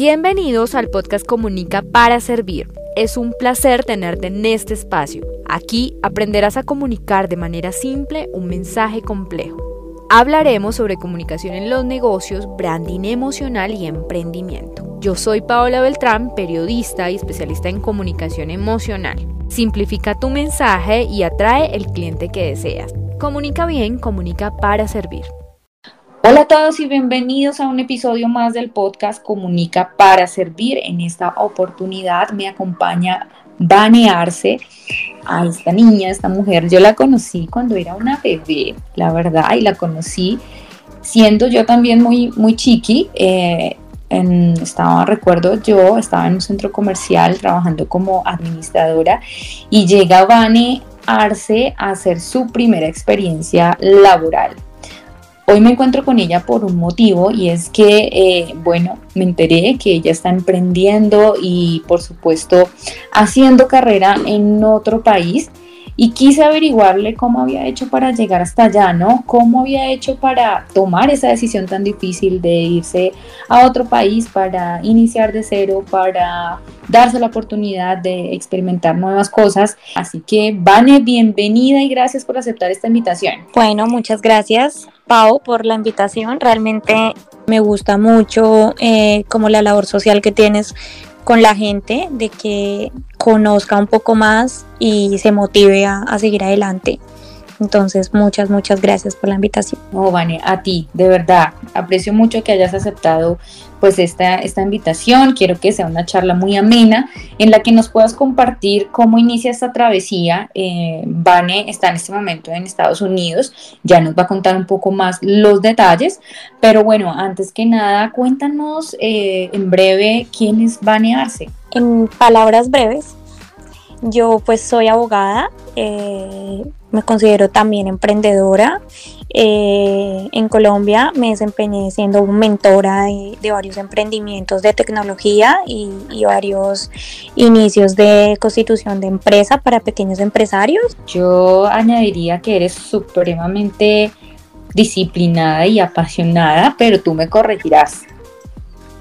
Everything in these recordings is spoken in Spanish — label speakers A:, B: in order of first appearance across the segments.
A: Bienvenidos al podcast Comunica para Servir. Es un placer tenerte en este espacio. Aquí aprenderás a comunicar de manera simple un mensaje complejo. Hablaremos sobre comunicación en los negocios, branding emocional y emprendimiento. Yo soy Paola Beltrán, periodista y especialista en comunicación emocional. Simplifica tu mensaje y atrae el cliente que deseas. Comunica bien, comunica para servir.
B: Hola a todos y bienvenidos a un episodio más del podcast Comunica para Servir. En esta oportunidad me acompaña Banearse a esta niña, esta mujer. Yo la conocí cuando era una bebé, la verdad, y la conocí siendo yo también muy, muy chiqui. Eh, estaba, recuerdo yo, estaba en un centro comercial trabajando como administradora y llega Vane Arce a hacer su primera experiencia laboral. Hoy me encuentro con ella por un motivo y es que, eh, bueno, me enteré que ella está emprendiendo y por supuesto haciendo carrera en otro país y quise averiguarle cómo había hecho para llegar hasta allá, ¿no? Cómo había hecho para tomar esa decisión tan difícil de irse a otro país, para iniciar de cero, para darse la oportunidad de experimentar nuevas cosas. Así que, Vane, bienvenida y gracias por aceptar esta invitación.
C: Bueno, muchas gracias, Pau, por la invitación. Realmente me gusta mucho eh, como la labor social que tienes con la gente, de que conozca un poco más y se motive a, seguir adelante. Entonces, muchas, muchas gracias por la invitación.
B: No, Vane, a ti, de verdad, aprecio mucho que hayas aceptado pues esta, esta invitación. Quiero que sea una charla muy amena en la que nos puedas compartir cómo inicia esta travesía. Eh, está en este momento en Estados Unidos, ya nos va a contar un poco más los detalles, pero bueno, antes que nada, cuéntanos eh, en breve quién es Vane Arce.
C: En palabras breves, yo pues soy abogada, eh, me considero también emprendedora. Eh, en Colombia me desempeñé siendo mentora de, varios emprendimientos de tecnología y, varios inicios de constitución de empresa para pequeños empresarios.
B: Yo añadiría que eres supremamente disciplinada y apasionada, pero tú me corregirás.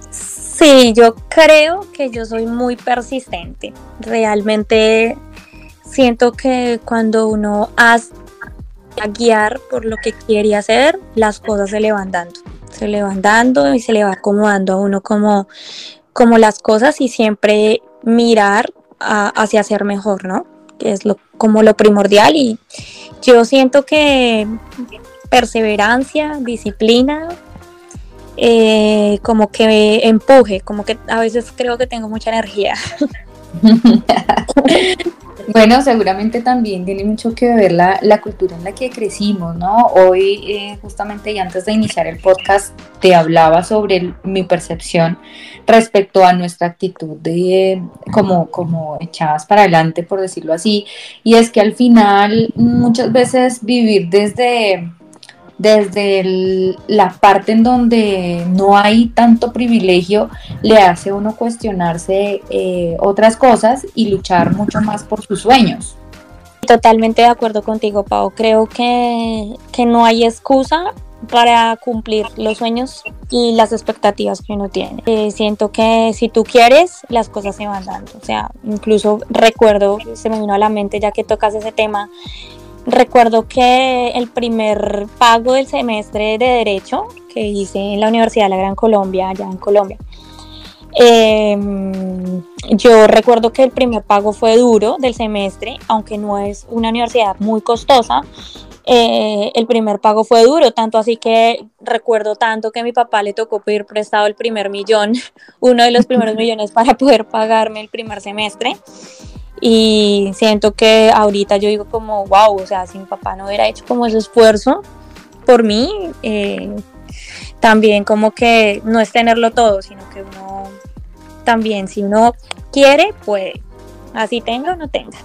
C: Sí, yo creo que yo soy muy persistente. Realmente siento que cuando uno hace a guiar por lo que quiere hacer, las cosas se le van dando. Se le van dando y se le va acomodando a uno como, como las cosas y siempre mirar hacia ser mejor, ¿no? Que es lo, como lo primordial y yo siento que perseverancia, disciplina, eh, como que empuje, como que a veces creo que tengo mucha energía.
B: Bueno, seguramente también tiene mucho que ver la, la cultura en la que crecimos, ¿no? Hoy, eh, justamente, y antes de iniciar el podcast, te hablaba sobre mi percepción respecto a nuestra actitud de como, como echadas para adelante, por decirlo así, y es que al final muchas veces vivir desde desde la parte en donde no hay tanto privilegio, le hace uno cuestionarse eh, otras cosas y luchar mucho más por sus sueños.
C: Totalmente de acuerdo contigo, Pau. Creo que, que no hay excusa para cumplir los sueños y las expectativas que uno tiene. Eh, siento que si tú quieres, las cosas se van dando. O sea, incluso recuerdo, se me vino a la mente ya que tocas ese tema, Recuerdo que el primer pago del semestre de Derecho que hice en la Universidad de la Gran Colombia, allá en Colombia, em, yo recuerdo que el primer pago fue duro del semestre, aunque no es una universidad muy costosa. Eh, el primer pago fue duro, tanto así que recuerdo tanto que a mi papá le tocó pedir prestado el primer millón, uno de los primeros millones para poder pagarme el primer semestre y siento que ahorita yo digo como, wow, o sea, si papá no hubiera hecho como ese esfuerzo por mí, eh, también como que no es tenerlo todo, sino que uno también, si uno quiere, puede, así tenga o no tenga.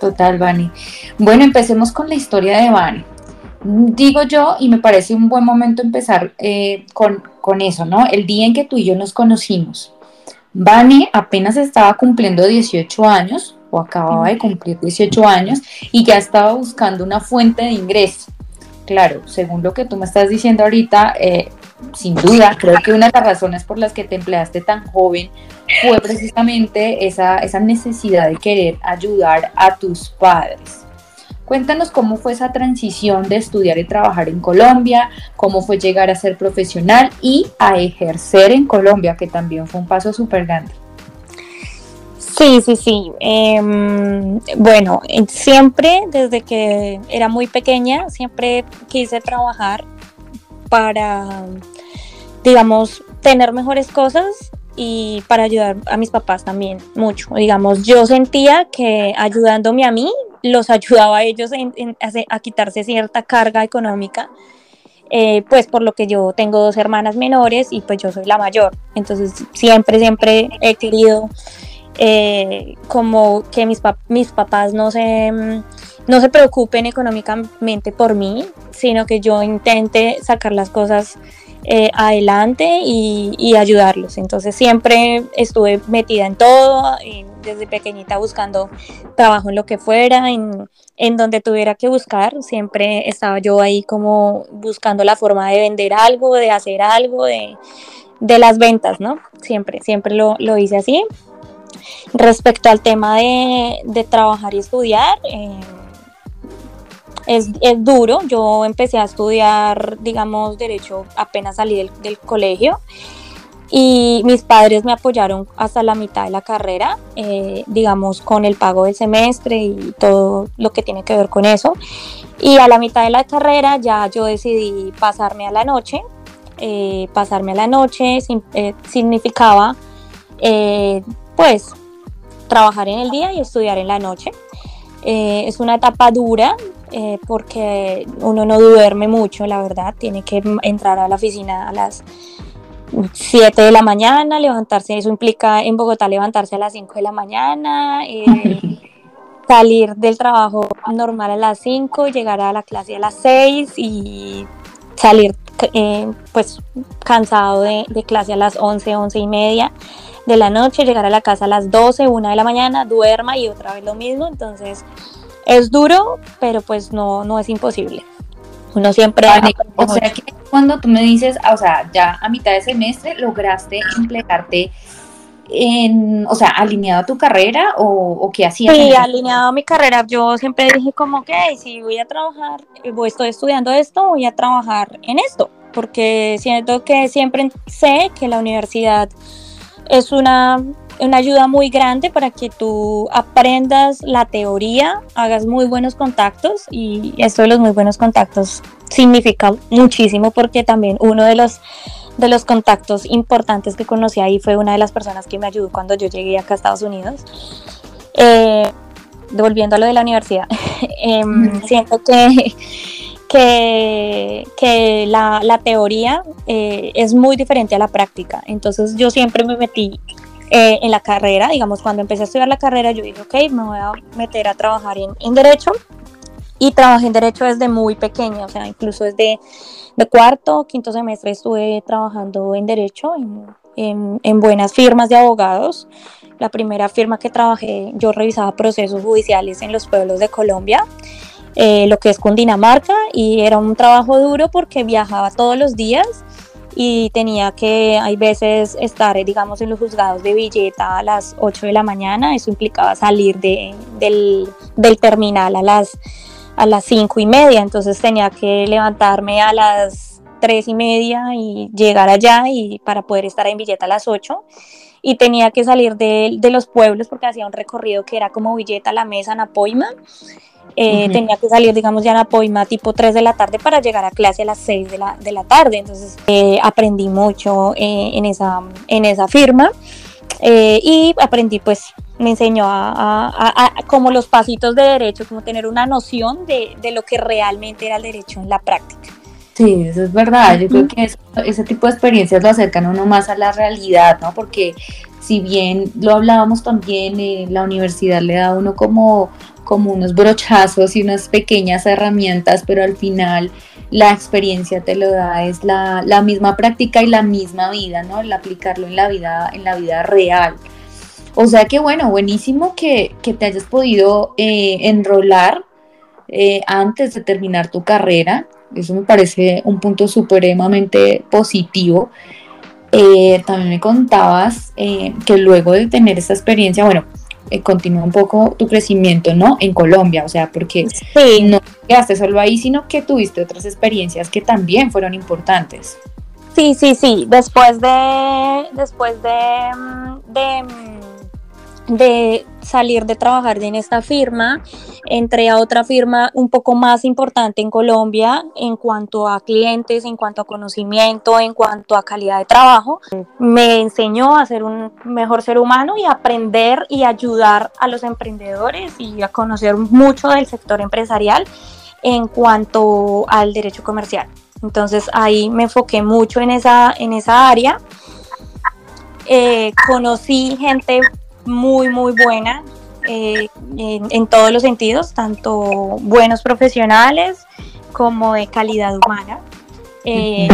B: Total, Vani. Bueno, empecemos con la historia de Vani. Digo yo, y me parece un buen momento empezar eh, con, con eso, ¿no? El día en que tú y yo nos conocimos. Vani apenas estaba cumpliendo 18 años, o acababa de cumplir 18 años y ya estaba buscando una fuente de ingreso. Claro, según lo que tú me estás diciendo ahorita, eh, sin duda, creo que una de las razones por las que te empleaste tan joven fue precisamente esa, esa necesidad de querer ayudar a tus padres. Cuéntanos cómo fue esa transición de estudiar y trabajar en Colombia, cómo fue llegar a ser profesional y a ejercer en Colombia, que también fue un paso súper grande.
C: Sí, sí, sí. Em, bueno, siempre desde que era muy pequeña, siempre quise trabajar para, digamos, tener mejores cosas y para ayudar a mis papás también mucho. Digamos, yo sentía que ayudándome a mí, los ayudaba a ellos a, quitarse cierta carga económica. Eh, pues por lo que yo tengo dos hermanas menores y pues yo soy la mayor. Entonces siempre, siempre he querido eh, como que mis, mis papás no se, mm, no se preocupen económicamente por mí, sino que yo intente sacar las cosas eh, adelante y, ayudarlos. Entonces siempre estuve metida en todo, desde pequeñita buscando trabajo en lo que fuera, en, en, donde tuviera que buscar. Siempre estaba yo ahí como buscando la forma de vender algo, de hacer algo, de, de las ventas, ¿no? Siempre, siempre lo, lo hice así. Respecto al tema de, trabajar y estudiar, eh, es, duro. Yo empecé a estudiar, digamos, derecho apenas salí del, colegio y mis padres me apoyaron hasta la mitad de la carrera, eh, digamos, con el pago del semestre y todo lo que tiene que ver con eso. Y a la mitad de la carrera ya yo decidí pasarme a la noche. Eh, pasarme a la noche significaba pues trabajar en el día y estudiar en la noche. Eh, es una etapa dura eh, porque uno no duerme mucho, la verdad. Tiene que entrar a la oficina a las 7 de la mañana, levantarse, eso implica en Bogotá levantarse a las 5 de la mañana, eh, salir del trabajo normal a las 5, llegar a la clase a las 6 y salir pues cansado de, de clase a las 11, 11 y media de la noche, llegar a la casa a las 12, 1 de la mañana, duerma y otra vez lo mismo. Entonces es duro, pero pues no, no es imposible. Uno siempre...
B: o sea que cuando tú me dices, o sea, ya a mitad de semestre lograste emplearte en, o sea, alineado a tu carrera o, o qué hacías?
C: Sí, alineado a mi carrera. Yo siempre dije como que si voy a trabajar, eh, voy, estoy estudiando esto, voy a trabajar en esto, porque siento que siempre sé que la universidad es una, ayuda muy grande para que tú aprendas la teoría, hagas muy buenos contactos y esto de los muy buenos contactos significa muchísimo porque también uno de los de los contactos importantes que conocí ahí fue una de las personas que me ayudó cuando yo llegué acá a Estados Unidos. Eh, volviendo a lo de la universidad, em, siento que que, la, teoría eh, es muy diferente a la práctica. Entonces yo siempre me metí eh, en la carrera, digamos, cuando empecé a estudiar la carrera, yo dije, ok, me voy a meter a trabajar en, Derecho. Y trabajé en Derecho desde muy pequeña, o sea, incluso desde de cuarto, quinto semestre estuve trabajando en Derecho, en, en buenas firmas de abogados. La primera firma que trabajé, yo revisaba procesos judiciales en los pueblos de Colombia eh, lo que es Cundinamarca y era un trabajo duro porque viajaba todos los días y tenía que, hay veces, estar, digamos, en los juzgados de Villeta a las 8 de la mañana, eso implicaba salir de, del, del, terminal a las, a las 5 y media, entonces tenía que levantarme a las 3 y media y llegar allá y para poder estar en Villeta a las 8 y tenía que salir de, de los pueblos porque hacía un recorrido que era como Villeta, La Mesa, Napoima eh, tenía que salir, digamos, ya en Apoima tipo 3 de la tarde para llegar a clase a las 6 de la, de la tarde. Entonces eh, aprendí mucho eh, en, esa, en esa firma y aprendí pues me enseñó a, como los pasitos de derecho, como tener una noción de, de, lo que realmente era el derecho en la práctica.
B: Sí, eso es verdad. Yo creo que ese tipo de experiencias lo acercan uno más a la realidad, ¿no? Porque si bien lo hablábamos también, la universidad le da a uno como como unos brochazos y unas pequeñas herramientas, pero al final la experiencia te lo da, es la, misma práctica y la misma vida, ¿no? El aplicarlo en la vida, en la vida real. O sea que bueno, buenísimo que, te hayas podido eh, enrolar eh, antes de terminar tu carrera. Eso me parece un punto supremamente positivo. Eh, también me contabas que luego de tener esta experiencia, bueno, eh, continúa un poco tu crecimiento, ¿no? En Colombia, o sea, porque no quedaste solo ahí, sino que tuviste otras experiencias que también fueron importantes.
C: Sí, sí, sí. Después de, después de, mm, de mm, de salir de trabajar en esta firma, entré a otra firma un poco más importante en Colombia en cuanto a clientes, en cuanto a conocimiento, en cuanto a calidad de trabajo. Me enseñó a ser un mejor ser humano y aprender y ayudar a los emprendedores y a conocer mucho del sector empresarial en cuanto al derecho comercial. Entonces ahí me enfoqué mucho en esa, en esa área. Eh, conocí gente muy, muy buena eh, en, todos los sentidos, tanto buenos profesionales como de calidad humana. Eh,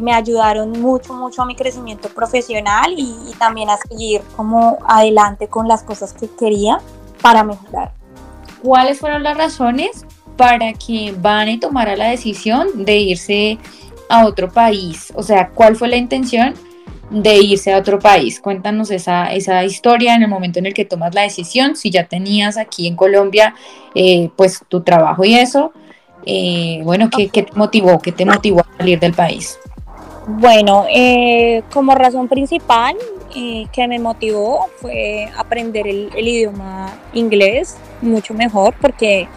C: me ayudaron mucho, mucho a mi crecimiento profesional y, también a seguir como adelante con las cosas que quería para mejorar.
B: ¿Cuáles fueron las razones para que Vane tomara la decisión de irse a otro país? O sea, ¿cuál fue la intención de irse a otro país. Cuéntanos esa, esa historia en el momento en el que tomas la decisión, si ya tenías aquí en Colombia eh, pues tu trabajo y eso. Eh, bueno, ¿qué, te motivó? ¿Qué te motivó a salir del país?
C: Bueno, eh, como razón principal que me motivó fue aprender el, idioma inglés mucho mejor porque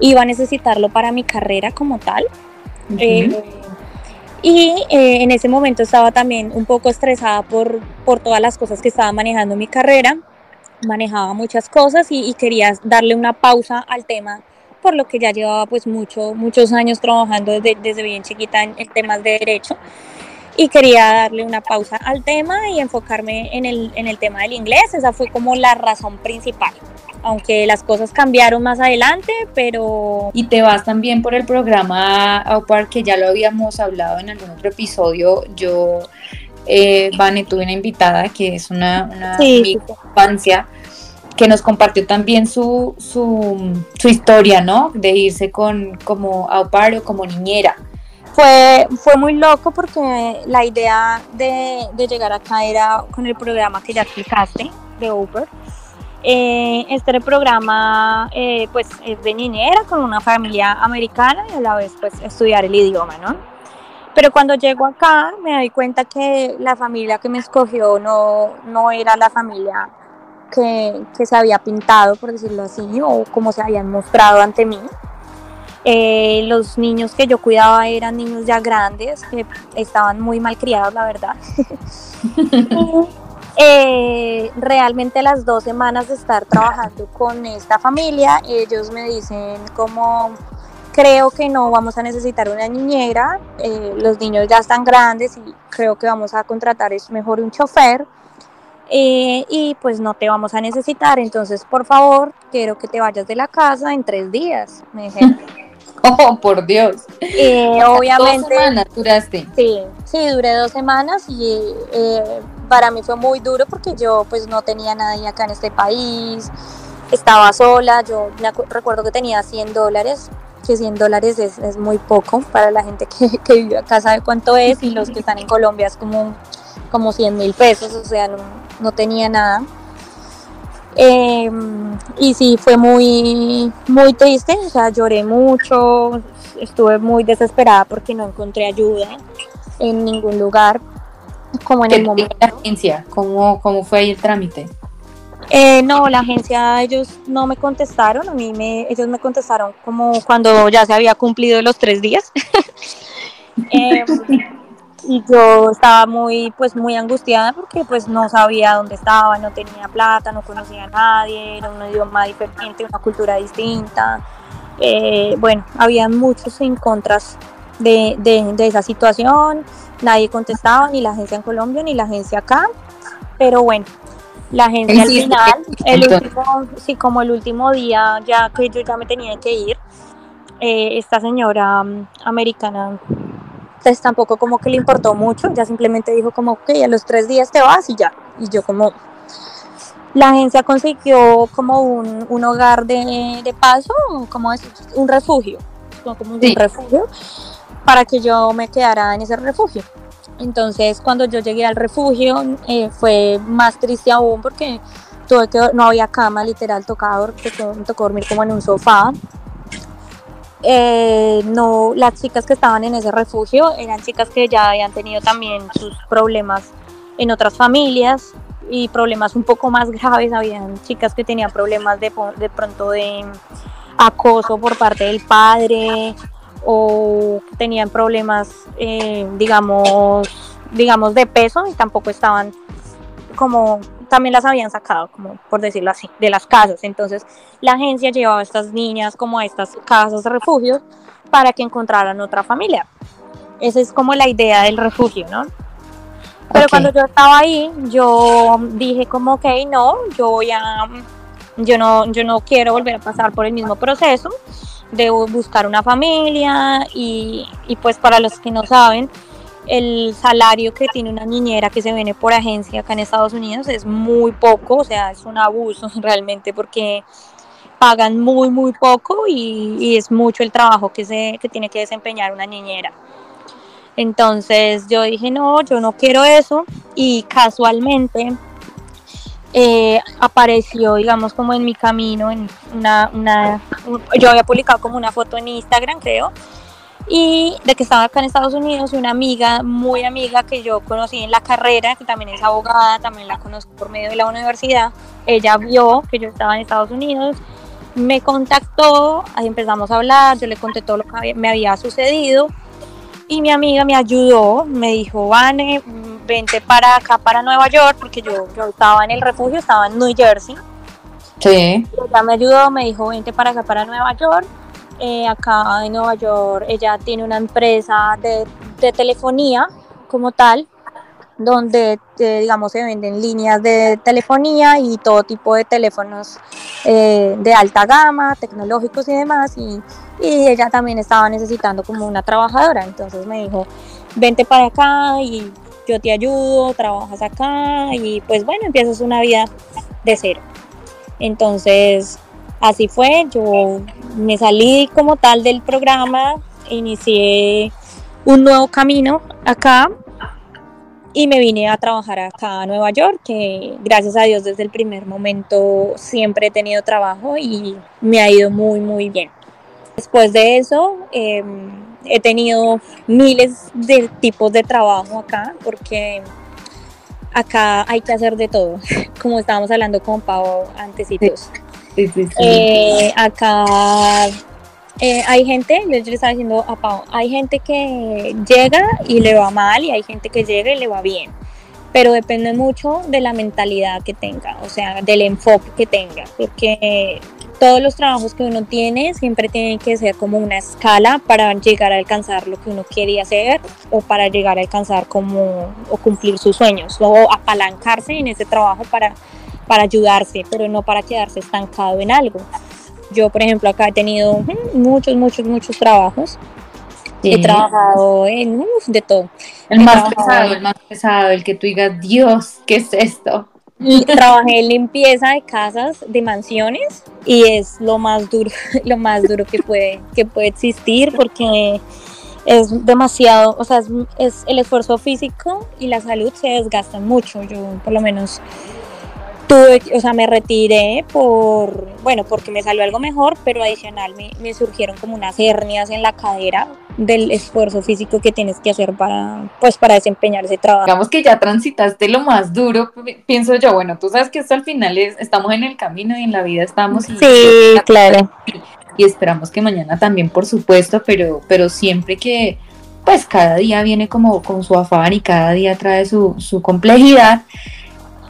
C: iba a necesitarlo para mi carrera como tal. Y eh, en ese momento estaba también un poco estresada por, por todas las cosas que estaba manejando mi carrera. Manejaba muchas cosas y, quería darle una pausa al tema, por lo que ya llevaba pues mucho, muchos años trabajando desde, desde bien chiquita en, en temas de derecho y quería darle una pausa al tema y enfocarme en el, en el tema del inglés. Esa fue como la razón principal aunque las cosas cambiaron más adelante, pero...
B: Y te vas también por el programa AUPAR, que ya lo habíamos hablado en algún otro episodio, yo, eh, Vane, tuve una invitada que es una, una infancia, que nos compartió también su, su, su, historia, ¿no? De irse con como AUPAR o como niñera.
C: Fue, fue muy loco porque la idea de, de llegar acá era con el programa que ya explicaste, de Uber eh, este programa eh, pues es de niñera con una familia americana y a la vez pues estudiar el idioma, ¿no? Pero cuando llego acá me doy cuenta que la familia que me escogió no, no era la familia que, que, se había pintado, por decirlo así, o como se habían mostrado ante mí. Eh, los niños que yo cuidaba eran niños ya grandes, que estaban muy mal criados, la verdad. Eh, realmente las dos semanas de estar trabajando con esta familia, ellos me dicen como creo que no vamos a necesitar una niñera, eh, los niños ya están grandes y creo que vamos a contratar es mejor un chofer eh, y pues no te vamos a necesitar, entonces por favor quiero que te vayas de la casa en tres días, me dijeron.
B: Oh, por Dios.
C: Eh, obviamente.
B: Dos semanas duraste.
C: Sí, sí, duré dos semanas y eh, para mí fue muy duro porque yo pues no tenía nadie acá en este país, estaba sola, yo recuerdo que tenía 100 dólares, que 100 dólares es, muy poco para la gente que, que, vive acá, sabe cuánto es y los que están en Colombia es como, como 100 mil pesos, o sea, no, no tenía nada. Em, y sí, fue muy, muy triste, o sea, lloré mucho, estuve muy desesperada porque no encontré ayuda en ningún lugar, como en el momento.
B: La agencia? ¿Cómo, ¿Cómo fue ahí el trámite?
C: Eh, no, la agencia, ellos no me contestaron, a mí me, ellos me contestaron como cuando ya se había cumplido los tres días. eh, y yo estaba muy pues muy angustiada porque pues no sabía dónde estaba, no tenía plata, no conocía a nadie, era un idioma diferente, una cultura distinta. Eh, bueno, había muchos en contras de, de, esa situación, nadie contestaba, ni la agencia en Colombia ni la agencia acá, pero bueno, la agencia al final, el último, sí, como el último día, ya que yo ya me tenía que ir, eh, esta señora mm, americana entonces tampoco como que le importó mucho, ya simplemente dijo como, ok, a los tres días te vas y ya. Y yo como, la agencia consiguió como un, un hogar de, de, paso, como es un refugio. como un refugio, para que yo me quedara en ese refugio. Entonces, cuando yo llegué al refugio, eh, fue más triste aún porque tuve que, no había cama, literal, tocaba, me tocó dormir como en un sofá. Eh, no, las chicas que estaban en ese refugio eran chicas que ya habían tenido también sus problemas en otras familias y problemas un poco más graves. Habían chicas que tenían problemas de, de pronto de acoso por parte del padre o tenían problemas, eh, digamos, digamos, de peso y tampoco estaban como también las habían sacado, como por decirlo así, de las casas. Entonces la agencia llevaba a estas niñas como a estas casas de refugio para que encontraran otra familia. Esa es como la idea del refugio, ¿no? Pero cuando yo estaba ahí, yo dije como, ok, no, yo voy a, yo no, yo no quiero volver a pasar por el mismo proceso de buscar una familia y, y pues para los que no saben, el salario que tiene una niñera que se viene por agencia acá en Estados Unidos es muy poco, o sea, es un abuso realmente porque pagan muy, muy poco y, es mucho el trabajo que, se, que tiene que desempeñar una niñera. Entonces yo dije, no, yo no quiero eso y casualmente eh, apareció, digamos, como en mi camino, en una, una, yo había publicado como una foto en Instagram, creo, y de que estaba acá en Estados Unidos, una amiga, muy amiga que yo conocí en la carrera, que también es abogada, también la conozco por medio de la universidad, ella vio que yo estaba en Estados Unidos, me contactó, ahí empezamos a hablar, yo le conté todo lo que me había sucedido y mi amiga me ayudó, me dijo, Vane, vente para acá, para Nueva York, porque yo, yo estaba en el refugio, estaba en New Jersey.
B: Sí.
C: ella me ayudó, me dijo, vente para acá, para Nueva York eh, acá en Nueva York. Ella tiene una empresa de, telefonía como tal, donde eh, digamos se venden líneas de telefonía y todo tipo de teléfonos eh, de alta gama, tecnológicos y demás. Y, y, ella también estaba necesitando como una trabajadora. Entonces me dijo, vente para acá y yo te ayudo, trabajas acá y pues bueno, empiezas una vida de cero. Entonces así fue, yo me salí como tal del programa, inicié un nuevo camino acá y me vine a trabajar acá a Nueva York, que gracias a Dios desde el primer momento siempre he tenido trabajo y me ha ido muy, muy bien. Después de eso, em, he tenido miles de tipos de trabajo acá, porque acá hay que hacer de todo, como estábamos hablando con Pau antesitos. Eh, acá eh, hay gente, yo le estaba diciendo a Pau, hay gente que llega y le va mal y hay gente que llega y le va bien, pero depende mucho de la mentalidad que tenga, o sea, del enfoque que tenga, porque todos los trabajos que uno tiene siempre tienen que ser como una escala para llegar a alcanzar lo que uno quiere hacer o para llegar a alcanzar como o cumplir sus sueños o apalancarse en ese trabajo para para ayudarse, pero no para quedarse estancado en algo. Yo, por ejemplo, acá he tenido muchos, muchos, muchos trabajos. He trabajado en de todo.
B: El más pesado, el más pesado, el que tú digas, Dios, ¿qué es esto?
C: trabajé en limpieza de casas, de mansiones, y es lo más duro, lo más duro que puede, que puede existir porque es demasiado, o sea, es, es el esfuerzo físico y la salud se desgastan mucho. Yo, por lo menos, tuve, o sea, me retiré por, bueno, porque me salió algo mejor, pero adicional me, me, surgieron como unas hernias en la cadera del esfuerzo físico que tienes que hacer para, pues, para desempeñar ese trabajo.
B: Digamos que ya transitaste lo más duro, pienso yo, bueno, tú sabes que esto al final es, estamos en el camino y en la vida estamos.
C: sí, claro.
B: Y, esperamos que mañana también, por supuesto, pero, pero siempre que, pues cada día viene como con su afán y cada día trae su, su complejidad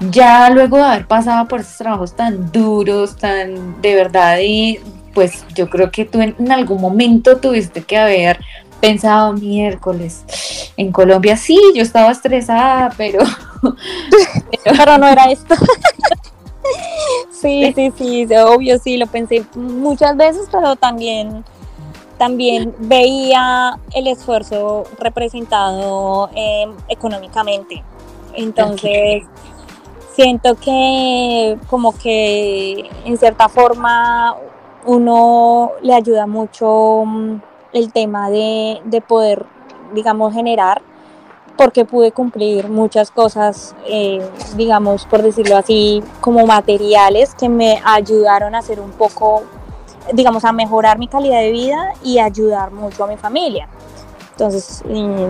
B: ya luego de haber pasado por esos trabajos tan duros, tan de verdad, y pues yo creo que tú en, algún momento tuviste que haber pensado miércoles en Colombia, sí, yo estaba estresada, pero...
C: pero, no era esto. sí, sí, sí, obvio, sí, lo pensé muchas veces, pero también también veía el esfuerzo representado em, económicamente. Entonces, siento que como que en cierta forma uno le ayuda mucho mm, el tema de, de poder, digamos, generar porque pude cumplir muchas cosas, eh, digamos, por decirlo así, como materiales que me ayudaron a hacer un poco, digamos, a mejorar mi calidad de vida y ayudar mucho a mi familia. Entonces,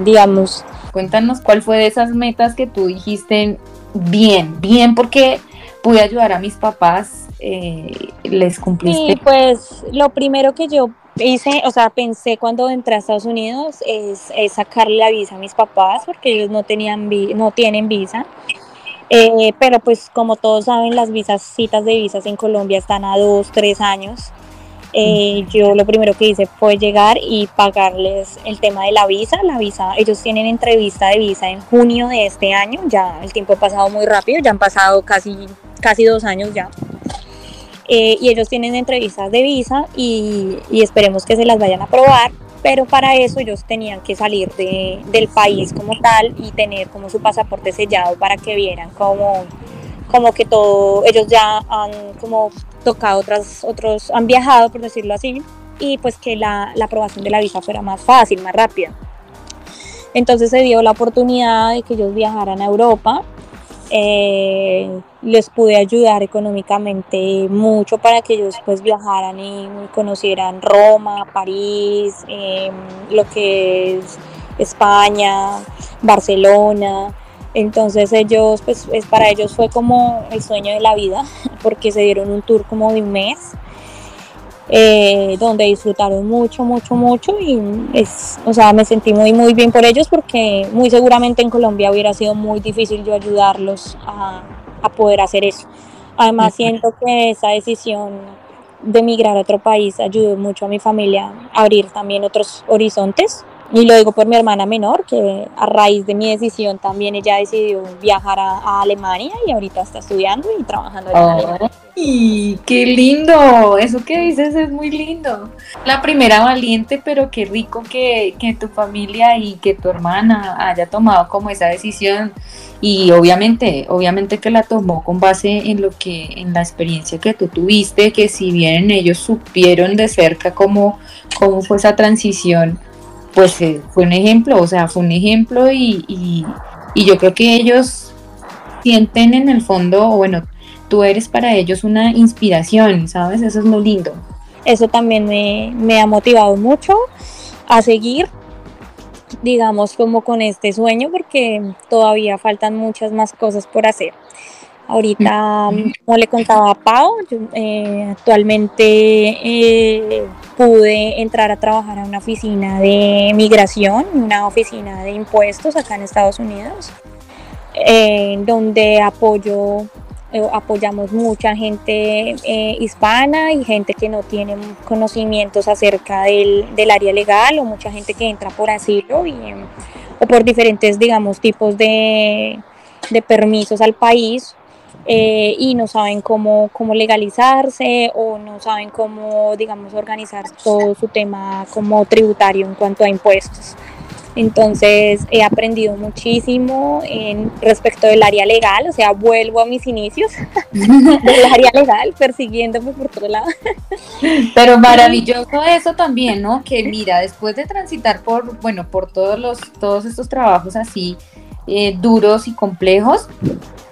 C: digamos...
B: Cuéntanos cuál fue de esas metas que tú dijiste, bien, bien, porque pude ayudar a mis papás, eh, les cumpliste.
C: Sí, pues lo primero que yo hice, o sea, pensé cuando entré a Estados Unidos es, sacarle la visa a mis papás porque ellos no tenían no tienen visa. Eh, pero pues como todos saben, las visas, citas de visas en Colombia están a dos, tres años. Eh, yo lo primero que hice fue llegar y pagarles el tema de la visa. La visa, ellos tienen entrevista de visa en junio de este año. Ya el tiempo ha pasado muy rápido, ya han pasado casi, casi dos años ya. Eh, y ellos tienen entrevistas de visa y, esperemos que se las vayan a aprobar, pero para eso ellos tenían que salir de, del país como tal y tener como su pasaporte sellado para que vieran como, como que todo, ellos ya han como tocado otras, otros, han viajado por decirlo así, y pues que la, la aprobación de la visa fuera más fácil, más rápida. Entonces se dio la oportunidad de que ellos viajaran a Europa eh, les pude ayudar económicamente mucho para que ellos pues viajaran y conocieran Roma, París, em, lo que es España, Barcelona. Entonces ellos, pues es, para ellos fue como el sueño de la vida, porque se dieron un tour como de un mes eh, donde disfrutaron mucho, mucho, mucho y es, o sea, me sentí muy, muy bien por ellos porque muy seguramente en Colombia hubiera sido muy difícil yo ayudarlos a, a poder hacer eso. Además siento que esa decisión de emigrar a otro país ayudó mucho a mi familia a abrir también otros horizontes y lo digo por mi hermana menor, que a raíz de mi decisión también ella decidió viajar a, Alemania y ahorita está estudiando y trabajando en
B: ¡Y qué lindo! Eso que dices es muy lindo. La primera valiente, pero qué rico que, que tu familia y que tu hermana haya tomado como esa decisión. Y obviamente, obviamente que la tomó con base en lo que, en la experiencia que tú tuviste, que si bien ellos supieron de cerca cómo, cómo fue esa transición, pues fue un ejemplo, o sea, fue un ejemplo y, yo creo que ellos sienten en el fondo, bueno, tú eres para ellos una inspiración, ¿sabes? Eso es lo lindo.
C: Eso también me, me ha motivado mucho a seguir, digamos, como con este sueño, porque todavía faltan muchas más cosas por hacer. Ahorita, como le contaba a Pau, eh, actualmente eh, pude entrar a trabajar a una oficina de migración, una oficina de impuestos acá en Estados Unidos, eh, donde apoyo, apoyamos mucha gente hispana y gente que no tiene conocimientos acerca del, del, área legal o mucha gente que entra por asilo y, o por diferentes, digamos, tipos de, de permisos al país eh, y no saben cómo, cómo legalizarse o no saben cómo, digamos, organizar todo su tema como tributario en cuanto a impuestos. Entonces he aprendido muchísimo en respecto del área legal, o sea, vuelvo a mis inicios del área legal, persiguiéndome por todo lado.
B: Pero maravilloso eso también, ¿no? Que mira, después de transitar por, bueno, por todos los, todos estos trabajos así eh, duros y complejos,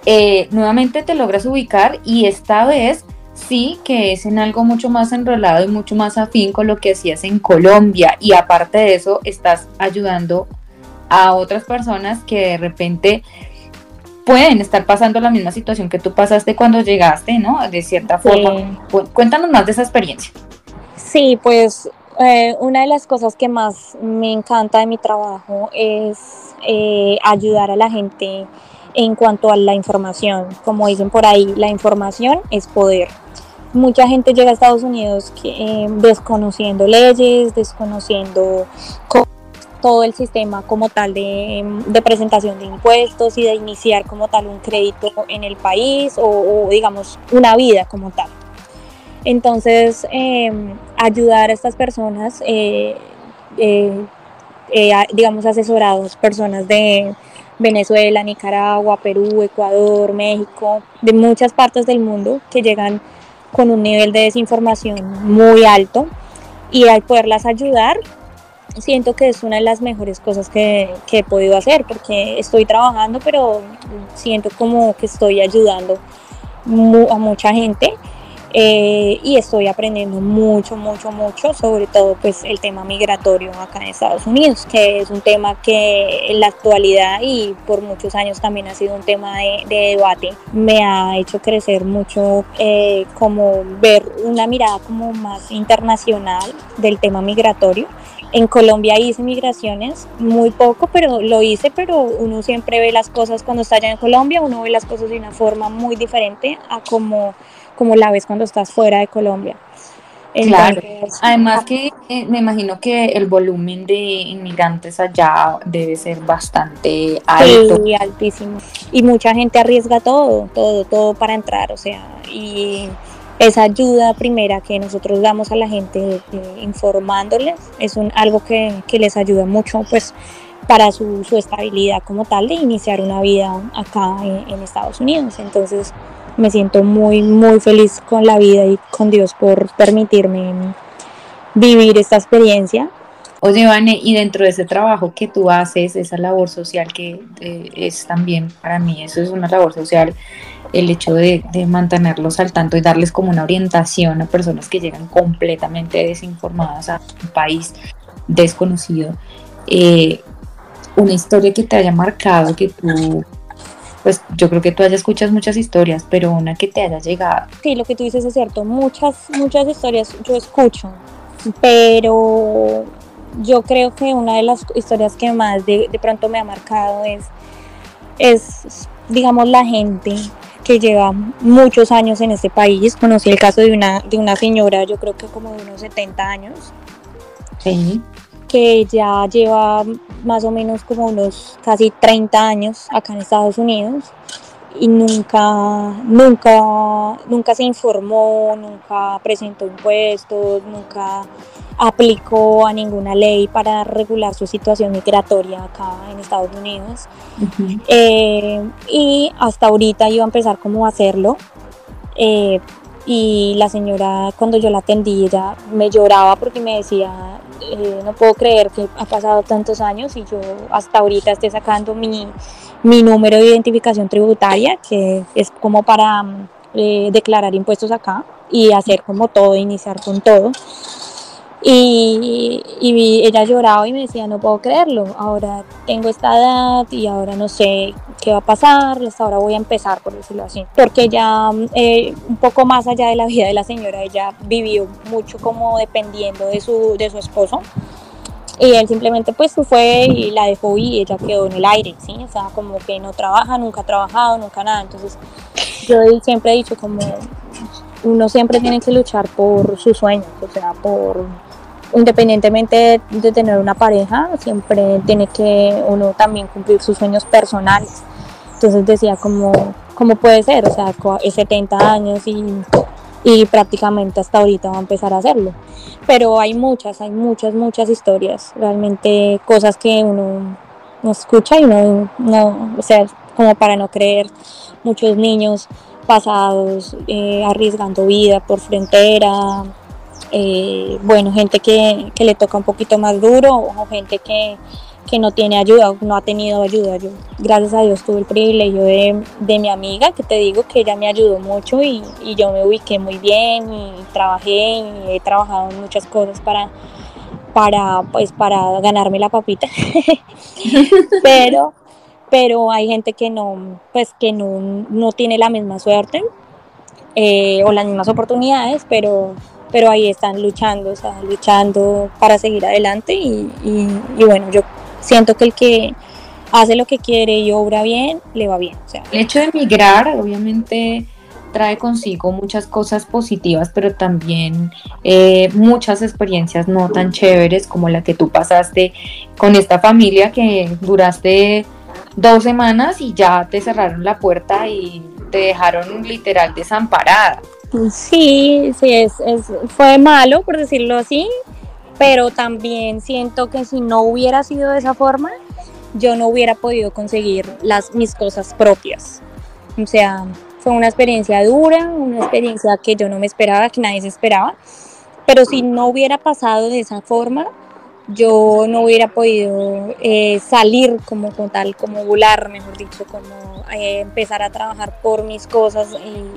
B: eh, nuevamente te logras ubicar y esta vez sí que es en algo mucho más enrolado y mucho más afín con lo que hacías en Colombia y aparte de eso estás ayudando a otras personas que de repente pueden estar pasando la misma situación que tú pasaste cuando llegaste, ¿no? De cierta forma. Cuéntanos más de esa experiencia.
C: Sí, pues eh, una de las cosas que más me encanta de mi trabajo es eh, ayudar a la gente en cuanto a la información. Como dicen por ahí, la información es poder. Mucha gente llega a Estados Unidos que, eh, desconociendo leyes, desconociendo todo el sistema como tal de, presentación de impuestos y de iniciar como tal un crédito en el país o, digamos una vida como tal. Entonces, em, ayudar a estas personas, eh, eh, digamos asesorados, personas de, Venezuela, Nicaragua, Perú, Ecuador, México, de muchas partes del mundo que llegan con un nivel de desinformación muy alto y al poderlas ayudar siento que es una de las mejores cosas que, he podido hacer porque estoy trabajando, pero siento como que estoy ayudando a mucha gente eh, y estoy aprendiendo mucho, mucho, mucho, sobre todo pues el tema migratorio acá en Estados Unidos, que es un tema que en la actualidad y por muchos años también ha sido un tema de, debate, me ha hecho crecer mucho eh, como ver una mirada como más internacional del tema migratorio. En Colombia hice migraciones, muy poco, pero lo hice, pero uno siempre ve las cosas cuando está allá en Colombia, uno ve las cosas de una forma muy diferente a como como la ves cuando estás fuera de Colombia.
B: claro. Además que eh, me imagino que el volumen de inmigrantes allá debe ser bastante alto.
C: Sí, altísimo. Y mucha gente arriesga todo, todo, todo para entrar, o sea, y esa ayuda primera que nosotros damos a la gente informándoles es un, algo que, que, les ayuda mucho, pues para su, su, estabilidad como tal de iniciar una vida acá en, en Estados Unidos. Entonces, me siento muy, muy feliz con la vida y con Dios por permitirme vivir esta experiencia.
B: Oye, Vane, y dentro de ese trabajo que tú haces, esa labor social que eh, es también para mí, eso es una labor social, el hecho de, mantenerlos al tanto y darles como una orientación a personas que llegan completamente desinformadas a un país desconocido. Eh, una historia que te haya marcado, que tú pues yo creo que tú escuchas muchas historias, pero una que te haya llegado.
C: Sí, lo que tú dices es cierto, muchas, muchas historias yo escucho, pero yo creo que una de las historias que más de, pronto me ha marcado es, es, digamos, la gente que lleva muchos años en este país. Conocí el caso de una, de una señora, yo creo que como de unos 70 años.
B: Sí
C: que ya lleva más o menos como unos casi 30 años acá en Estados Unidos y nunca, nunca, nunca se informó, nunca presentó impuestos, nunca aplicó a ninguna ley para regular su situación migratoria acá en Estados Unidos. Eh, y hasta ahorita iba a empezar como a hacerlo. Eh, y la señora cuando yo la atendí, ella me lloraba porque me decía, eh, no puedo creer que ha pasado tantos años y yo hasta ahorita esté sacando mi, mi número de identificación tributaria, que es como para eh, declarar impuestos acá y hacer como todo, iniciar con todo. Y, ella lloraba y me decía, no puedo creerlo, ahora tengo esta edad y ahora no sé qué va a pasar, hasta ahora voy a empezar, por decirlo así. Porque ya eh, un poco más allá de la vida de la señora, ella vivió mucho como dependiendo de su, de su esposo. Y él simplemente pues fue y la dejó y ella quedó en el aire, ¿sí? O sea, como que no trabaja, nunca ha trabajado, nunca nada. Entonces yo siempre he dicho como uno siempre tiene que luchar por sus sueños, o sea, por independientemente de tener una pareja, siempre tiene que uno también cumplir sus sueños personales. Entonces decía, como, ¿cómo puede ser? O sea, es 70 años y, y prácticamente hasta ahorita va a empezar a hacerlo. Pero hay muchas, hay muchas, muchas historias, realmente cosas que uno no escucha y no, no, o sea, como para no creer, muchos niños pasados eh, arriesgando vida por frontera, eh, bueno, gente que, le toca un poquito más duro o gente que, no tiene ayuda, no ha tenido ayuda. Yo, gracias a Dios, tuve el privilegio de, mi amiga, que te digo que ella me ayudó mucho y, yo me ubiqué muy bien y trabajé y he trabajado en muchas cosas para, para, pues, para ganarme la papita. pero, pero hay gente que no, pues, que no, tiene la misma suerte eh, o las mismas oportunidades, pero pero ahí están luchando, o sea, luchando para seguir adelante y, bueno, yo siento que el que hace lo que quiere y obra bien, le va bien.
B: el hecho de emigrar, obviamente trae consigo muchas cosas positivas, pero también eh, muchas experiencias no tan chéveres como la que tú pasaste con esta familia que duraste dos semanas y ya te cerraron la puerta y te dejaron literal desamparada.
C: Sí, sí, es, fue malo, por decirlo así, pero también siento que si no hubiera sido de esa forma, yo no hubiera podido conseguir las, mis cosas propias. O sea, fue una experiencia dura, una experiencia que yo no me esperaba, que nadie se esperaba, pero si no hubiera pasado de esa forma, yo no hubiera podido eh, salir como, tal, como volar, mejor dicho, como eh, empezar a trabajar por mis cosas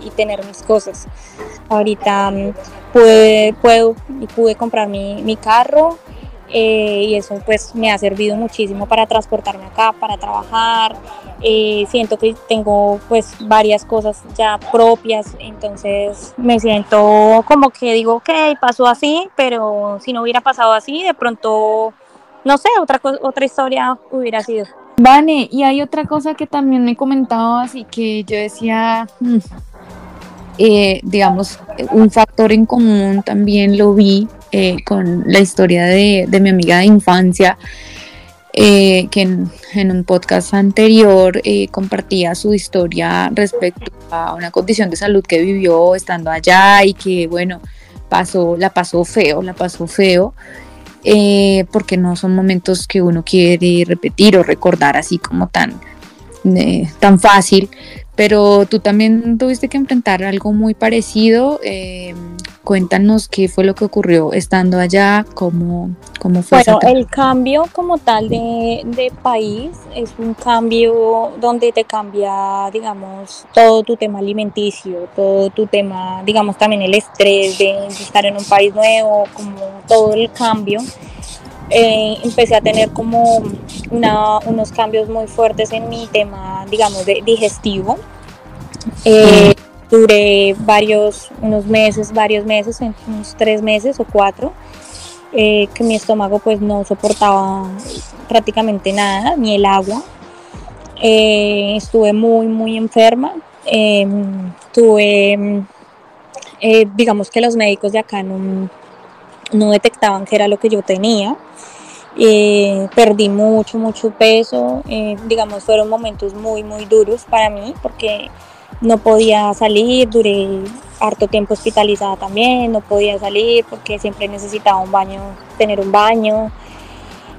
C: y, tener mis cosas. Ahorita mm, pude, puedo y pude comprar mi, carro, eh, y eso pues me ha servido muchísimo para transportarme acá, para trabajar. Eh, siento que tengo pues varias cosas ya propias, entonces me siento como que digo, ok, pasó así, pero si no hubiera pasado así, de pronto, no sé, otra, otra historia hubiera sido.
B: Vale, y hay otra cosa que también me comentabas y que yo decía, mm, eh, digamos, un factor en común también lo vi eh, con la historia de, mi amiga de infancia, eh, que en, un podcast anterior eh, compartía su historia respecto a una condición de salud que vivió estando allá y que, bueno, pasó, la pasó feo, la pasó feo. porque no son momentos que uno quiere repetir o recordar así como tan, tan fácil, pero tú también tuviste que enfrentar algo muy parecido. Eh, cuéntanos qué fue lo que ocurrió estando allá, cómo, cómo fue.
C: Bueno, el cambio como tal de, de, país es un cambio donde te cambia, digamos, todo tu tema alimenticio, todo tu tema, digamos, también el estrés de, estar en un país nuevo, como todo el cambio. Eh, empecé a tener como una, unos cambios muy fuertes en mi tema, digamos, de digestivo. Eh, duré varios, unos meses, varios meses, unos tres meses o cuatro, eh, que mi estómago pues no soportaba prácticamente nada, ni el agua. Eh, estuve muy, muy enferma. Em, tuve, digamos que los médicos de acá no, no detectaban que era lo que yo tenía. perdí mucho, mucho peso. digamos, fueron momentos muy, muy duros para mí porque no podía salir, duré harto tiempo hospitalizada también, no podía salir porque siempre necesitaba un baño, tener un baño.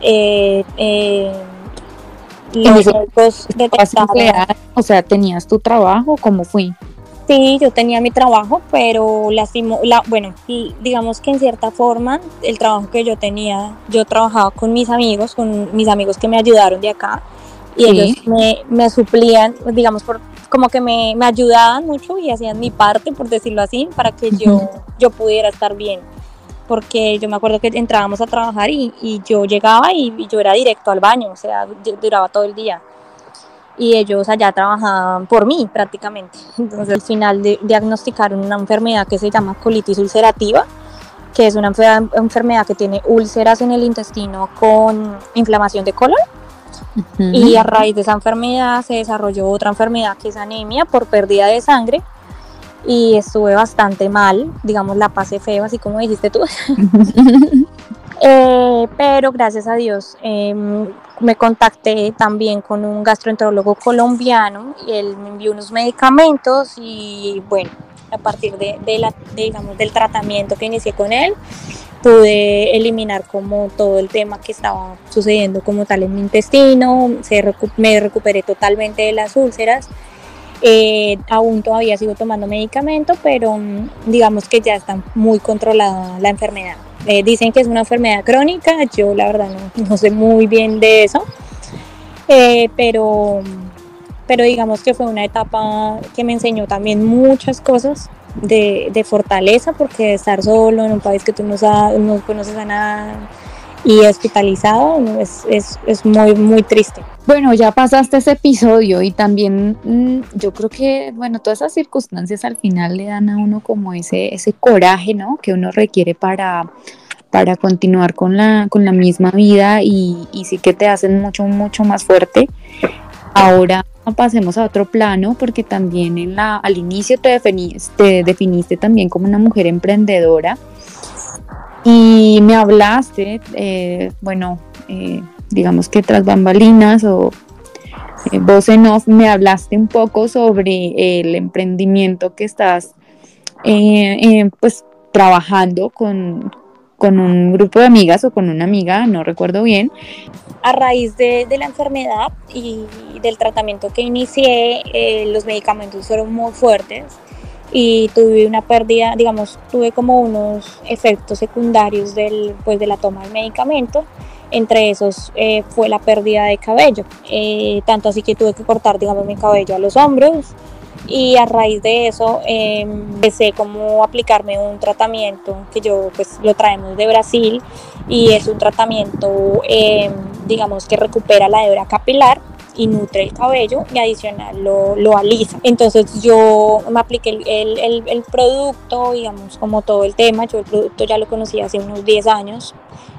C: Eh, eh,
B: los O sea, ¿tenías tu trabajo? ¿Cómo fui?
C: Sí, yo tenía mi trabajo, pero lastimó, la, bueno, digamos que en cierta forma el trabajo que yo tenía, yo trabajaba con mis amigos, con mis amigos que me ayudaron de acá, y ellos me, me, suplían, digamos, por, como que me, me, ayudaban mucho y hacían mi parte, por decirlo así, para que yo, yo pudiera estar bien. Porque yo me acuerdo que entrábamos a trabajar y, y yo llegaba y, yo era directo al baño, o sea, duraba todo el día. Y ellos allá trabajaban por mí prácticamente. Entonces al final de, diagnosticaron una enfermedad que se llama colitis ulcerativa, que es una enfermedad que tiene úlceras en el intestino con inflamación de colon y a raíz de esa enfermedad se desarrolló otra enfermedad que es anemia por pérdida de sangre y estuve bastante mal, digamos la pasé feo, así como dijiste tú. Eh, pero gracias a Dios em, me contacté también con un gastroenterólogo colombiano y él me envió unos medicamentos y bueno, a partir de, la, digamos, del tratamiento que inicié con él, pude eliminar como todo el tema que estaba sucediendo como tal en mi intestino, se me recuperé totalmente de las úlceras. Eh, aún todavía sigo tomando medicamento, pero mm, digamos que ya está muy controlada la enfermedad. Eh, dicen que es una enfermedad crónica, yo la verdad no, sé muy bien de eso, eh, pero, pero digamos que fue una etapa que me enseñó también muchas cosas de, fortaleza, porque estar solo en un país que tú no, sabes, no conoces a nada y hospitalizado es, es, es, muy, muy triste.
B: Bueno, ya pasaste ese episodio y también mm, yo creo que, bueno, todas esas circunstancias al final le dan a uno como ese, ese coraje, ¿no? Que uno requiere para, para continuar con la, con la misma vida y, y sí que te hacen mucho, mucho más fuerte. Ahora pasemos a otro plano porque también en la, al inicio te definiste, definiste también como una mujer emprendedora y me hablaste, eh, bueno, eh, digamos que tras bambalinas o eh, voz en off, me hablaste un poco sobre el emprendimiento que estás pues trabajando con, con un grupo de amigas o con una amiga, no recuerdo bien.
C: A raíz de, la enfermedad y del tratamiento que inicié, eh, los medicamentos fueron muy fuertes. Y tuve una pérdida, digamos, tuve como unos efectos secundarios del, pues, de la toma del medicamento. Entre esos eh, fue la pérdida de cabello, eh, tanto así que tuve que cortar, digamos, mi cabello a los hombros. Y a raíz de eso eh, empecé como aplicarme un tratamiento que yo pues lo traemos de Brasil. Y es un tratamiento digamos que recupera la hebra capilar y nutre el cabello y adicional lo, lo alisa. Entonces yo me apliqué el, el, el, producto, digamos, como todo el tema, yo el producto ya lo conocí hace unos 10 años,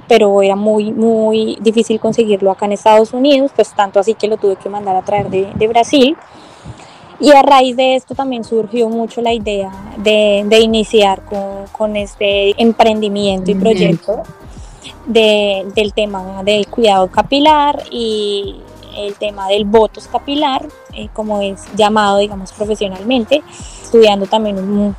C: pero era muy, muy difícil conseguirlo acá en Estados Unidos, pues tanto así que lo tuve que mandar a traer de, de Brasil. Y a raíz de esto también surgió mucho la idea de, de iniciar con, con, este emprendimiento y proyecto de, del tema del cuidado capilar y el tema del botox capilar, eh, como es llamado, digamos, profesionalmente, estudiando también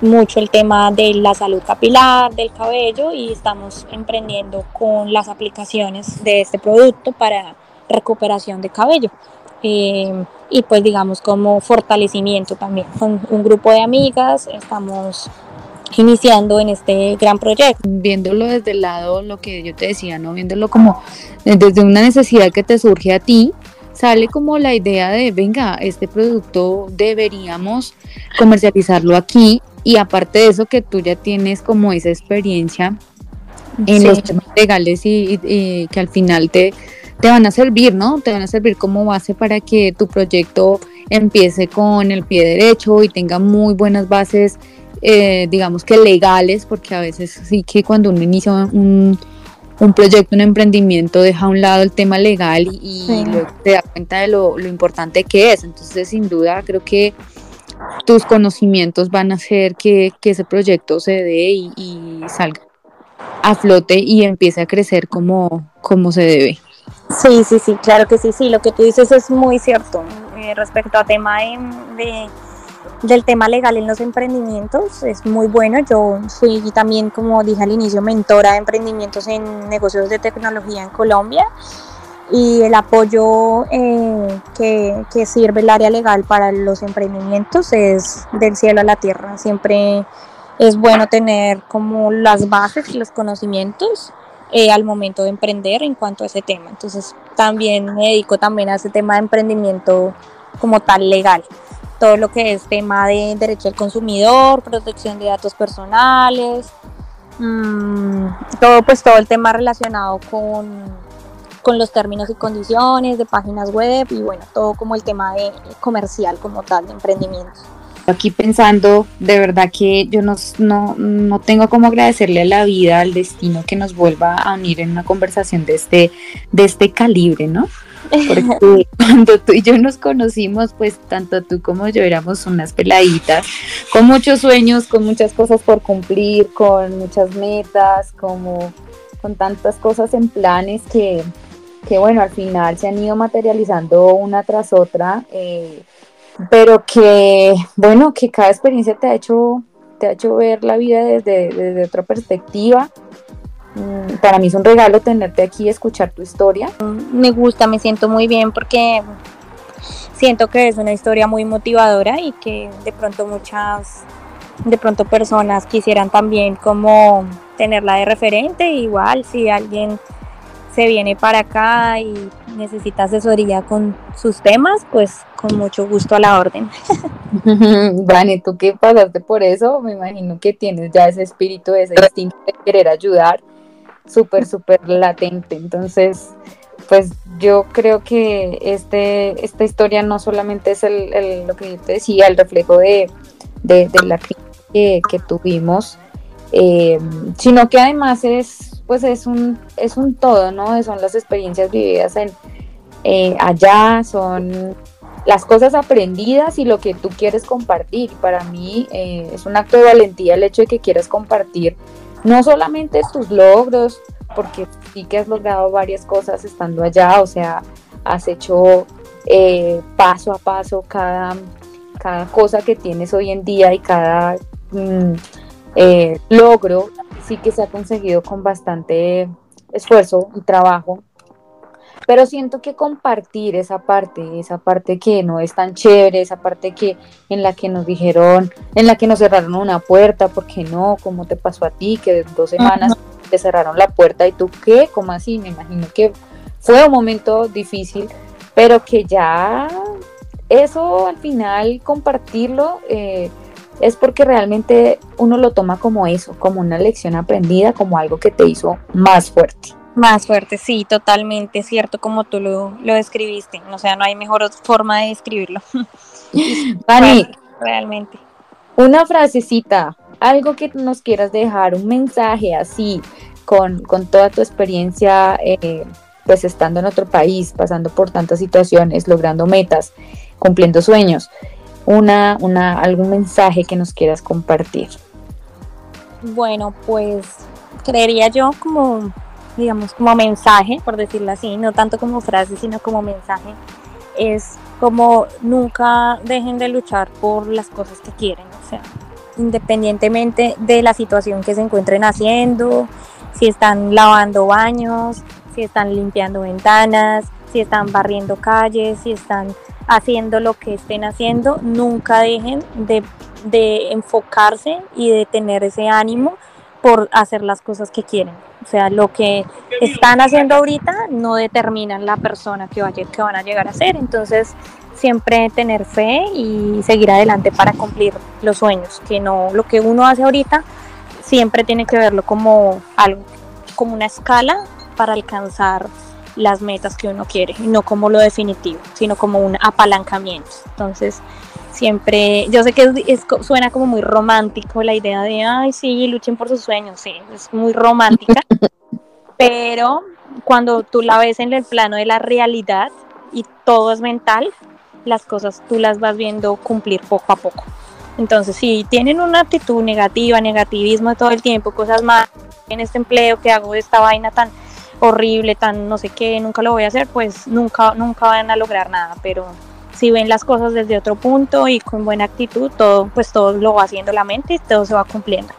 C: mucho el tema de la salud capilar, del cabello y estamos emprendiendo con las aplicaciones de este producto para recuperación de cabello. Eh, y pues digamos como fortalecimiento también. Con un grupo de amigas estamos iniciando en este gran proyecto.
B: Viéndolo desde el lado, lo que yo te decía, ¿no? Viéndolo como desde una necesidad que te surge a ti, sale como la idea de, venga, este producto deberíamos comercializarlo aquí y aparte de eso que tú ya tienes como esa experiencia en los temas legales y, que al final te, te van a servir, ¿no? Te van a servir como base para que tu proyecto empiece con el pie derecho y tenga muy buenas bases eh, digamos que legales, porque a veces sí que cuando uno inicia un, un proyecto, un emprendimiento, deja a un lado el tema legal y, luego te da cuenta de lo, importante que es. Entonces, sin duda, creo que tus conocimientos van a hacer que, ese proyecto se dé y, salga a flote y empiece a crecer como, como se debe.
C: Sí, sí, sí, claro que sí, sí, lo que tú dices es muy cierto eh, respecto a tema de del tema legal en los emprendimientos es muy bueno. Yo fui también, como dije al inicio, mentora de emprendimientos en negocios de tecnología en Colombia y el apoyo eh, que, sirve el área legal para los emprendimientos es del cielo a la tierra. Siempre es bueno tener como las bases y los conocimientos eh, al momento de emprender en cuanto a ese tema. Entonces también me dedico también a ese tema de emprendimiento como tal legal todo lo que es tema de derecho al consumidor, protección de datos personales, mm, todo pues todo el tema relacionado con, con los términos y condiciones de páginas web y bueno, todo como el tema de comercial como tal, de emprendimiento.
B: Aquí pensando, de verdad que yo no, no, no tengo como agradecerle a la vida, al destino que nos vuelva a unir en una conversación de este, de este calibre, ¿no? Porque cuando tú y yo nos conocimos, pues tanto tú como yo éramos unas peladitas, con muchos sueños, con muchas cosas por cumplir, con muchas metas, como con tantas cosas en planes que, que bueno, al final se han ido materializando una tras otra, eh, pero que, bueno, que cada experiencia te ha hecho, te ha hecho ver la vida desde, desde otra perspectiva para mí es un regalo tenerte aquí y escuchar tu historia.
C: Me gusta, me siento muy bien porque siento que es una historia muy motivadora y que de pronto muchas de pronto personas quisieran también como tenerla de referente igual si alguien se viene para acá y necesita asesoría con sus temas, pues con mucho gusto a la orden.
B: Vane, tú que pasaste por eso, me imagino que tienes ya ese espíritu, ese instinto de querer ayudar súper, súper latente. Entonces, pues yo creo que este, esta historia no solamente es el, lo que yo te decía, el reflejo de, la crisis que, tuvimos, eh, sino que además es, pues es un, es un todo, ¿no? Son las experiencias vividas en, eh, allá, son las cosas aprendidas y lo que tú quieres compartir. Para mí eh, es un acto de valentía el hecho de que quieras compartir no solamente tus logros, porque sí que has logrado varias cosas estando allá, o sea, has hecho eh, paso a paso cada, cada cosa que tienes hoy en día y cada mm, eh, logro, sí que se ha conseguido con bastante esfuerzo y trabajo. Pero siento que compartir esa parte, esa parte que no es tan chévere, esa parte que en la que nos dijeron, en la que nos cerraron una puerta, ¿por qué no? ¿Cómo te pasó a ti? Que de dos semanas te cerraron la puerta y tú qué, ¿cómo así? Me imagino que fue un momento difícil, pero que ya eso al final compartirlo eh, es porque realmente uno lo toma como eso, como una lección aprendida, como algo que te hizo más fuerte.
C: Más fuerte, sí, totalmente cierto como tú lo, lo describiste. O sea, no hay mejor forma de describirlo.
B: Vani,
C: realmente.
B: Una frasecita, algo que nos quieras dejar, un mensaje así, con, con toda tu experiencia, eh, pues estando en otro país, pasando por tantas situaciones, logrando metas, cumpliendo sueños. Una, una, algún mensaje que nos quieras compartir.
C: Bueno, pues creería yo como digamos, como mensaje, por decirlo así, no tanto como frase, sino como mensaje, es como nunca dejen de luchar por las cosas que quieren, o sea, independientemente de la situación que se encuentren haciendo, si están lavando baños, si están limpiando ventanas, si están barriendo calles, si están haciendo lo que estén haciendo, nunca dejen de, de enfocarse y de tener ese ánimo por hacer las cosas que quieren. O sea, lo que están haciendo ahorita no determinan la persona que, vaya, que van a llegar a ser. Entonces, siempre tener fe y seguir adelante para cumplir los sueños, que no lo que uno hace ahorita siempre tiene que verlo como algo como una escala para alcanzar las metas que uno quiere, no como lo definitivo, sino como un apalancamiento. Entonces, siempre, yo sé que es, suena como muy romántico la idea de, ay, sí, luchen por sus sueños, sí, es muy romántica, pero cuando tú la ves en el plano de la realidad y todo es mental, las cosas tú las vas viendo cumplir poco a poco. Entonces, si tienen una actitud negativa, negativismo todo el tiempo, cosas más en este empleo que hago esta vaina tan horrible, tan no sé qué, nunca lo voy a hacer, pues nunca, nunca van a lograr nada, pero si ven las cosas desde otro punto y con buena actitud, todo, pues todo lo va haciendo la mente y todo se va cumpliendo.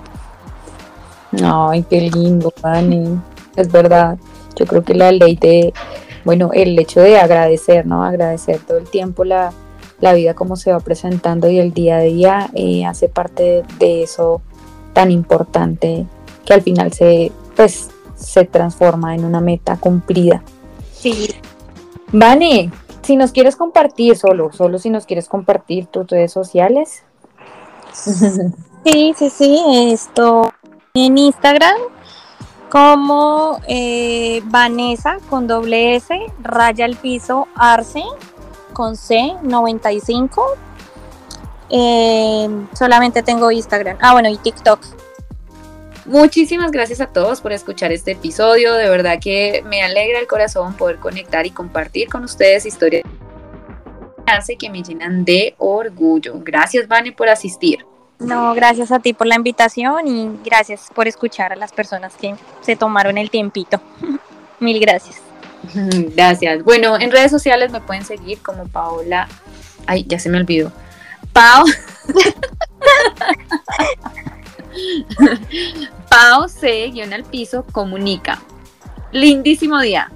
B: Ay, qué lindo, Fanny. Es verdad. Yo creo que la ley de, bueno, el hecho de agradecer, ¿no? Agradecer todo el tiempo la, la vida como se va presentando y el día a día eh, hace parte de eso tan importante que al final se, pues, se transforma en una meta cumplida.
C: Sí.
B: Vani, si nos quieres compartir solo, solo si nos quieres compartir tus redes sociales.
C: Sí, sí, sí, esto en Instagram como eh, Vanessa con doble S, raya el piso Arce con C 95. Eh, solamente tengo Instagram. Ah, bueno, y TikTok.
A: Muchísimas gracias a todos por escuchar este episodio. De verdad que me alegra el corazón poder conectar y compartir con ustedes historias que me llenan de orgullo. Gracias, Vane, por asistir.
C: No, gracias a ti por la invitación y gracias por escuchar a las personas que se tomaron el tiempito. Mil gracias.
A: Gracias. Bueno, en redes sociales me pueden seguir como Paola. Ay, ya se me olvidó. Pau. Pau C, guion al piso, comunica. Lindísimo día.